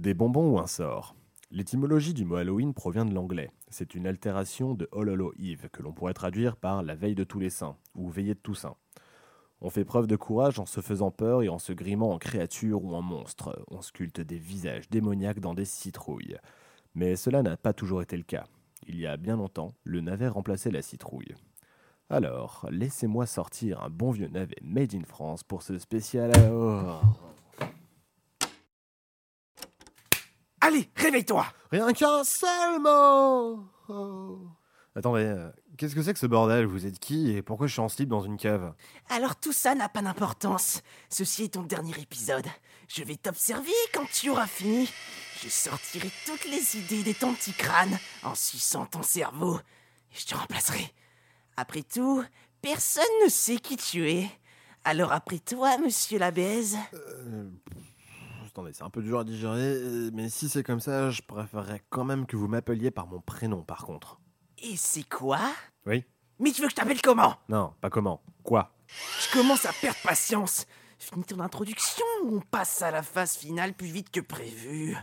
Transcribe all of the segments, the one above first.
Des bonbons ou un sort L'étymologie du mot Halloween provient de l'anglais. C'est une altération de All Hallow Eve que l'on pourrait traduire par la veille de tous les saints ou veillée de Toussaint. On fait preuve de courage en se faisant peur et en se grimant en créature ou en monstre. On sculpte des visages démoniaques dans des citrouilles. Mais cela n'a pas toujours été le cas. Il y a bien longtemps, le navet remplaçait la citrouille. Alors, laissez-moi sortir un bon vieux navet made in France pour ce spécial. Oh. Allez, réveille-toi Rien qu'un seul mot Oh. Attendez, euh, qu'est-ce que c'est que ce bordel? Vous êtes qui et pourquoi je suis en slip dans une cave? Alors tout ça n'a pas d'importance. Ceci est ton dernier épisode. Je vais t'observer quand tu auras fini. Je sortirai toutes les idées de ton petit crâne en suçant ton cerveau. Et je te remplacerai. Après tout, personne ne sait qui tu es. Alors après toi, monsieur la baise. Euh, Attendez, c'est un peu dur à digérer, euh, mais si c'est comme ça, je préférerais quand même que vous m'appeliez par mon prénom par contre. Et c'est quoi? Oui Mais tu veux que je t'appelle comment? Non, pas comment. Quoi? Je commence à perdre patience. Finis ton introduction ou on passe à la phase finale plus vite que prévu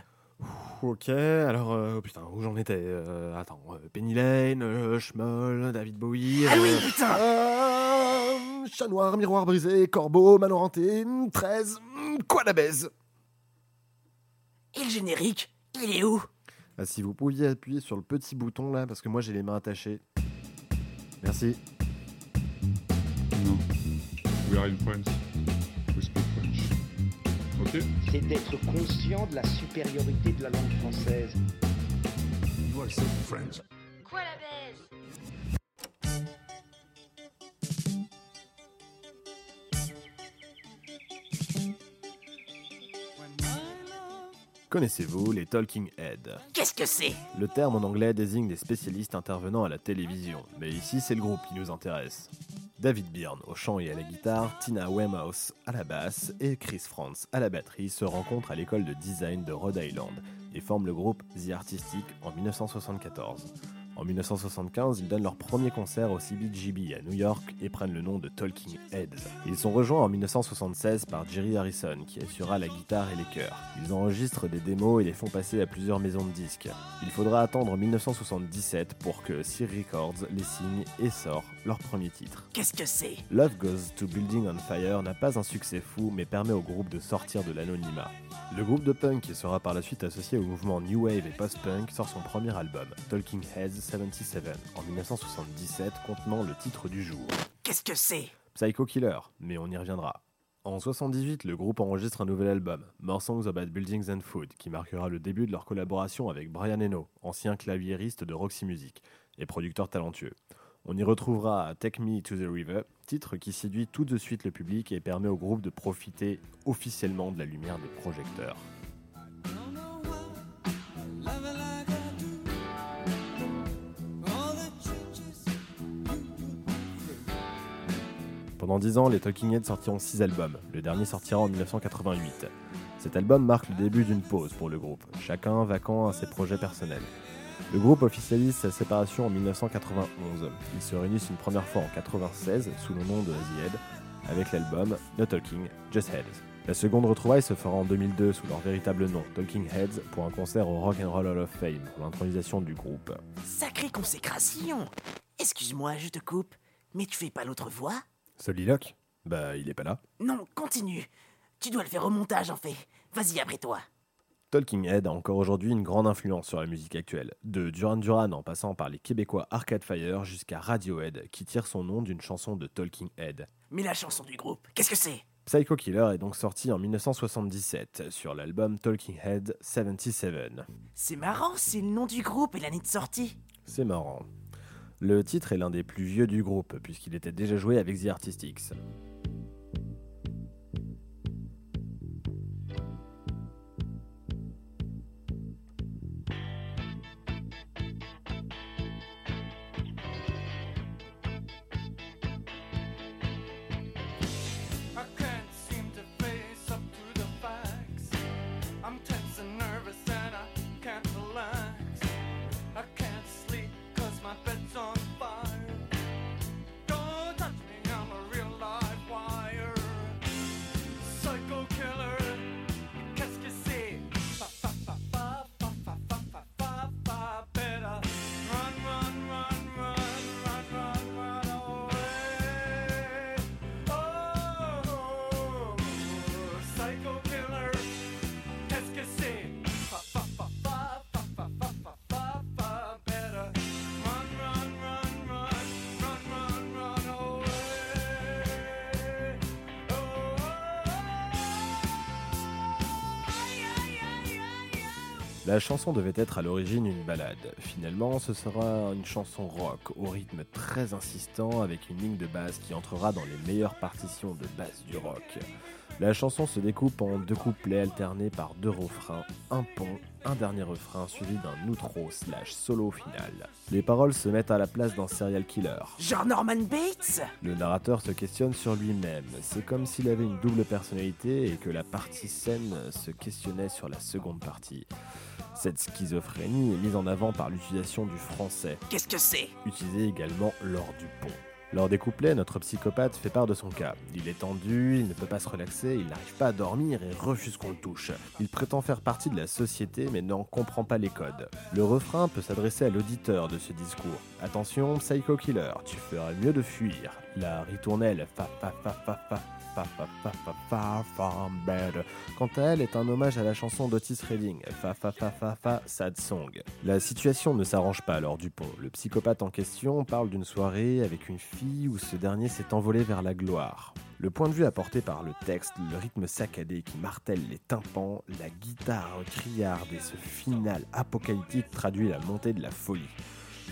Ok, alors, euh, oh putain, où j'en étais Euh, Attends, euh, Penny Lane, euh, Schmoll, David Bowie. Ah oui, putain euh, Chat noir, miroir brisé, corbeau, mano hanté, 13, quoi la baise? Et le générique Il est où? Ah, Si vous pouviez appuyer sur le petit bouton là, parce que moi j'ai les mains attachées. Merci. Non. We are in France. We speak French. Ok c'est d'être conscient de la supériorité de la langue française. Quoi la Connaissez-vous les Talking Heads? Qu'est-ce que c'est? Le terme en anglais désigne des spécialistes intervenant à la télévision, mais ici c'est le groupe qui nous intéresse. David Byrne au chant et à la guitare, Tina Weymouth à la basse et Chris Franz à la batterie se rencontrent à l'école de design de Rhode Island et forment le groupe The Artistic en 1974. En 1975, ils donnent leur premier concert au CBGB à New York et prennent le nom de Talking Heads. Ils sont rejoints en 1976 par Jerry Harrison qui assurera la guitare et les chœurs. Ils enregistrent des démos et les font passer à plusieurs maisons de disques. Il faudra attendre 1977 pour que Sir Records les signe et sort leur premier titre. Qu'est-ce que c'est? Love Goes to Building on Fire n'a pas un succès fou mais permet au groupe de sortir de l'anonymat. Le groupe de punk qui sera par la suite associé au mouvement New Wave et Post-Punk sort son premier album, Talking Heads 77, en 1977 contenant le titre du jour, Qu'est-ce que c'est? Psycho Killer, mais on y reviendra. En 78, le groupe enregistre un nouvel album, More Songs About Buildings and Food, qui marquera le début de leur collaboration avec Brian Eno, ancien claviériste de Roxy Music et producteur talentueux. On y retrouvera Take Me to the River, titre qui séduit tout de suite le public et permet au groupe de profiter officiellement de la lumière des projecteurs. Pendant 10 ans, les Talking Heads sortiront 6 albums. Le dernier sortira en 1988. Cet album marque le début d'une pause pour le groupe, chacun vaquant à ses projets personnels. Le groupe officialise sa séparation en 1991. Ils se réunissent une première fois en 1996 sous le nom de The Head avec l'album No Talking, Just Heads. La seconde retrouvaille se fera en 2002 sous leur véritable nom, Talking Heads, pour un concert au Rock and Roll Hall of Fame pour l'intronisation du groupe. Sacrée consécration Excuse-moi, je te coupe, mais tu fais pas l'autre voix? Soliloque Bah, il est pas là. Non, continue. Tu dois le faire au montage en fait. Vas-y après toi. Talking Head a encore aujourd'hui une grande influence sur la musique actuelle, de Duran Duran en passant par les Québécois Arcade Fire jusqu'à Radiohead, qui tire son nom d'une chanson de Talking Head. Mais la chanson du groupe, qu'est-ce que c'est? Psycho Killer est donc sorti en 1977 sur l'album Talking Head 77. C'est marrant, c'est le nom du groupe et l'année de sortie. C'est marrant. Le titre est l'un des plus vieux du groupe, puisqu'il était déjà joué avec The Artistics. La chanson devait être à l'origine une balade. Finalement, ce sera une chanson rock au rythme très insistant avec une ligne de basse qui entrera dans les meilleures partitions de basse du rock. La chanson se découpe en deux couplets alternés par deux refrains, un pont, un dernier refrain suivi d'un outro slash solo final. Les paroles se mettent à la place d'un serial killer. Genre Norman Bates? Le narrateur se questionne sur lui-même. C'est comme s'il avait une double personnalité et que la partie scène se questionnait sur la seconde partie. Cette schizophrénie est mise en avant par l'utilisation du français, Qu'est-ce que c'est? Utilisé également lors du pont. Lors des couplets, notre psychopathe fait part de son cas. Il est tendu, il ne peut pas se relaxer, il n'arrive pas à dormir et refuse qu'on le touche. Il prétend faire partie de la société mais n'en comprend pas les codes. Le refrain peut s'adresser à l'auditeur de ce discours. Attention, psycho killer, tu ferais mieux de fuir. La ritournelle fa fa fa fa fa fa fa fa fa fa better. Quant à elle, est un hommage à la chanson d'Otis Redding, fa fa fa fa fa sad song. La situation ne s'arrange pas lors du pont. Le psychopathe en question parle d'une soirée avec une fille où ce dernier s'est envolé vers la gloire. Le point de vue apporté par le texte, le rythme saccadé qui martèle les tympans, la guitare criarde et ce final apocalyptique traduit la montée de la folie.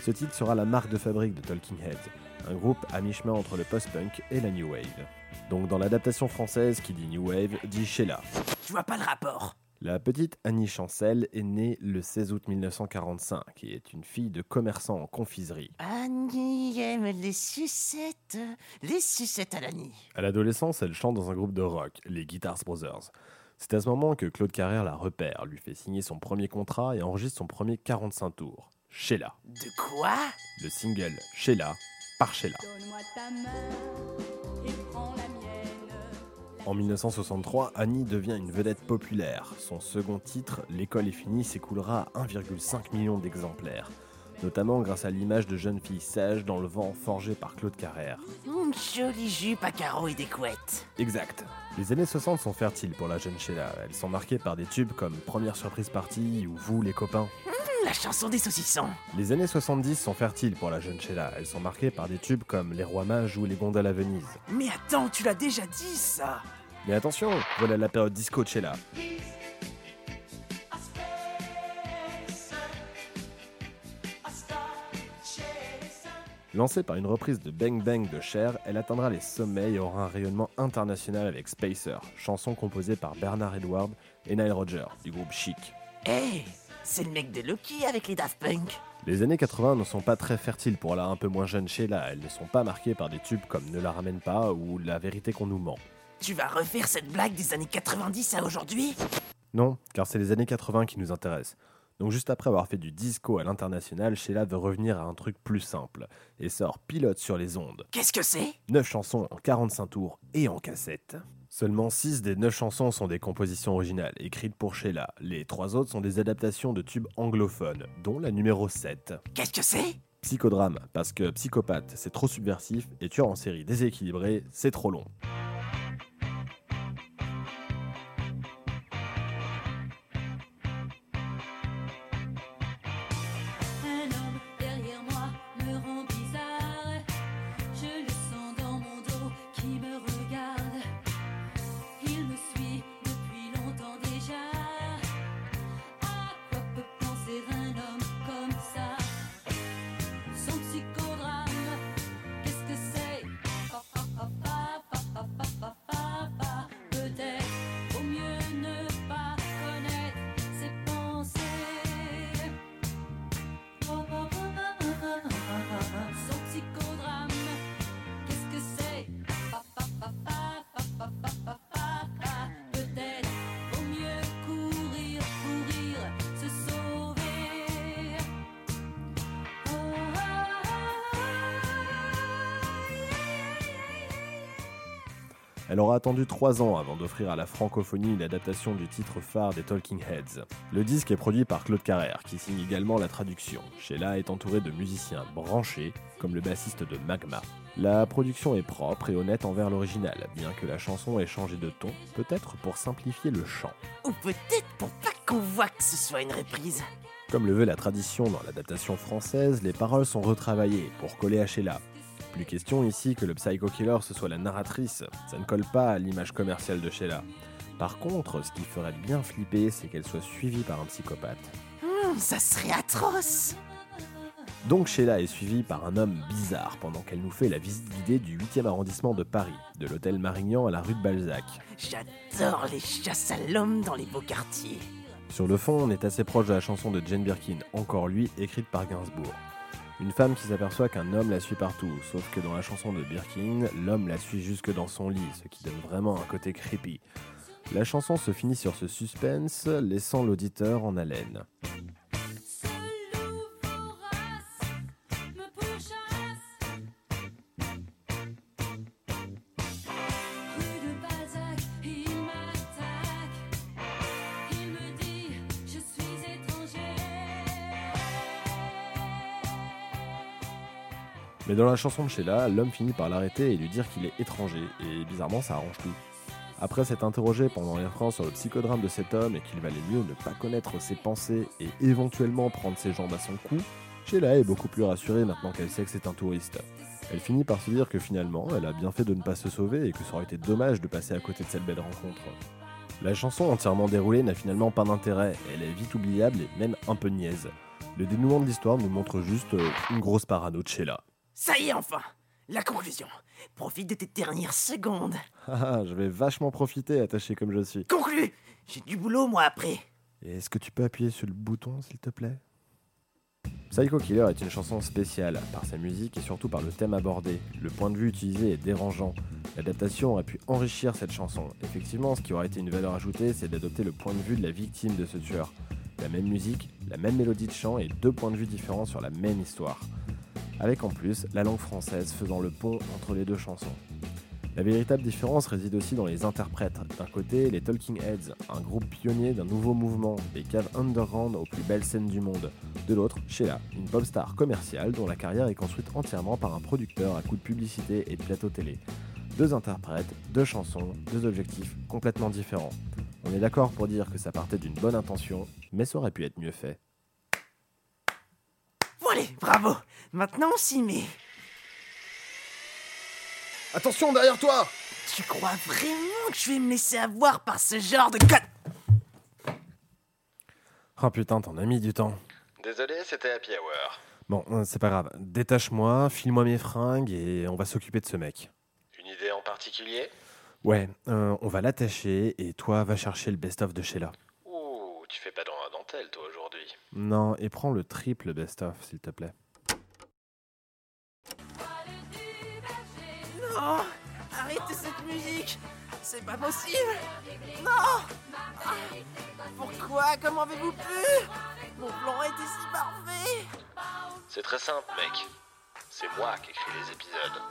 Ce titre sera la marque de fabrique de Talking Heads, un groupe à mi-chemin entre le post-punk et la new wave. Donc dans l'adaptation française qui dit new wave, dit Sheila. Je vois pas le rapport. La petite Annie Chancel est née le 16 août 1945 et est une fille de commerçant en confiserie. Annie aime les sucettes, les sucettes à l'Annie. À l'adolescence, elle chante dans un groupe de rock, les Guitars Brothers. C'est à ce moment que Claude Carrère la repère, lui fait signer son premier contrat et enregistre son premier 45 tours. Sheila. De quoi? Le single Sheila par Sheila. Donne-moi ta main et prends la mienne. En 1963, Annie devient une vedette populaire. Son second titre, L'école est finie, s'écoulera à 1,5 million d'exemplaires. Notamment grâce à l'image de jeune fille sage dans le vent forgée par Claude Carrère. Une jolie jupe à carreaux et des couettes. Exact. Les années 60 sont fertiles pour la jeune Sheila. Elles sont marquées par des tubes comme Première surprise partie ou Vous les copains. La chanson des saucissons. Les années 70 sont fertiles pour la jeune Sheila. Elles sont marquées par des tubes comme Les Rois Mages ou Les Gondoles à Venise. Mais attends, tu l'as déjà dit ça Mais attention, voilà la période disco de Sheila. Lancée par une reprise de Bang Bang de Cher, elle atteindra les sommets et aura un rayonnement international avec Spacer, chanson composée par Bernard Edward et Nile Rodgers du groupe Chic. Hé, c'est le mec de Loki avec les Daft Punk. Les années 80 ne sont pas très fertiles pour la un peu moins jeune Sheila, elles ne sont pas marquées par des tubes comme Ne la ramène pas ou La vérité qu'on nous ment. Tu vas refaire cette blague des années 90 à aujourd'hui? Non, car c'est les années 80 qui nous intéressent. Donc juste après avoir fait du disco à l'international, Sheila veut revenir à un truc plus simple et sort Pilote sur les ondes. Qu'est-ce que c'est? 9 chansons en 45 tours et en cassette. Seulement 6 des 9 chansons sont des compositions originales, écrites pour Sheila. Les 3 autres sont des adaptations de tubes anglophones, dont la numéro 7. Qu'est-ce que c'est? Psychodrame, parce que psychopathe, c'est trop subversif, et tueur en série déséquilibré, c'est trop long. Elle aura attendu 3 ans avant d'offrir à la francophonie une adaptation du titre phare des Talking Heads. Le disque est produit par Claude Carrère, qui signe également la traduction. Sheila est entourée de musiciens branchés, comme le bassiste de Magma. La production est propre et honnête envers l'original, bien que la chanson ait changé de ton, peut-être pour simplifier le chant. Ou peut-être pour pas qu'on voit que ce soit une reprise. Comme le veut la tradition dans l'adaptation française, les paroles sont retravaillées pour coller à Sheila. Plus question ici que le Psycho Killer ce soit la narratrice, ça ne colle pas à l'image commerciale de Sheila. Par contre, ce qui ferait bien flipper, c'est qu'elle soit suivie par un psychopathe. Hum, ça serait atroce. Donc Sheila est suivie par un homme bizarre pendant qu'elle nous fait la visite guidée du 8e arrondissement de Paris, de l'hôtel Marignan à la rue de Balzac. J'adore les chasses à l'homme dans les beaux quartiers. Sur le fond, on est assez proche de la chanson de Jane Birkin, Encore lui, écrite par Gainsbourg. Une femme qui s'aperçoit qu'un homme la suit partout, sauf que dans la chanson de Birkin, l'homme la suit jusque dans son lit, ce qui donne vraiment un côté creepy. La chanson se finit sur ce suspense, laissant l'auditeur en haleine. Mais dans la chanson de Sheila, l'homme finit par l'arrêter et lui dire qu'il est étranger, et bizarrement ça arrange tout. Après s'être interrogé pendant les francs sur le psychodrame de cet homme et qu'il valait mieux ne pas connaître ses pensées et éventuellement prendre ses jambes à son cou, Sheila est beaucoup plus rassurée maintenant qu'elle sait que c'est un touriste. Elle finit par se dire que finalement, elle a bien fait de ne pas se sauver et que ça aurait été dommage de passer à côté de cette belle rencontre. La chanson entièrement déroulée n'a finalement pas d'intérêt, elle est vite oubliable et même un peu niaise. Le dénouement de l'histoire nous montre juste euh, une grosse parano de Sheila. Ça y est enfin La conclusion. Profite de tes dernières secondes. Haha, je vais vachement profiter, attaché comme je suis. Conclu J'ai du boulot moi après. Et Est-ce que tu peux appuyer sur le bouton, s'il te plaît? Psycho Killer est une chanson spéciale, par sa musique et surtout par le thème abordé. Le point de vue utilisé est dérangeant. L'adaptation aurait pu enrichir cette chanson. Effectivement, ce qui aurait été une valeur ajoutée, c'est d'adopter le point de vue de la victime de ce tueur. La même musique, la même mélodie de chant et deux points de vue différents sur la même histoire. Avec en plus la langue française faisant le pont entre les deux chansons. La véritable différence réside aussi dans les interprètes. D'un côté, les Talking Heads, un groupe pionnier d'un nouveau mouvement, des caves underground aux plus belles scènes du monde. De l'autre, Sheila, une pop star commerciale dont la carrière est construite entièrement par un producteur à coups de publicité et de plateau télé. Deux interprètes, deux chansons, deux objectifs complètement différents. On est d'accord pour dire que ça partait d'une bonne intention, mais ça aurait pu être mieux fait. Allez, bravo Maintenant on s'y met. Attention derrière toi Tu crois vraiment que je vais me laisser avoir par ce genre de con... Oh putain, t'en as mis du temps. Désolé, c'était happy hour. Bon, euh, c'est pas grave. Détache-moi, file-moi mes fringues et on va s'occuper de ce mec. Une idée en particulier? Ouais, euh, on va l'attacher et toi va chercher le best-of de Sheila. Ouh, tu fais pas dans la dentelle toi aujourd'hui. Non, et prends le triple best-of s'il te plaît. Non Arrêtez cette musique C'est pas possible Non Ah, Pourquoi? Comment avez-vous pu? Mon plan était si parfait C'est très simple, mec. C'est moi qui écris les épisodes.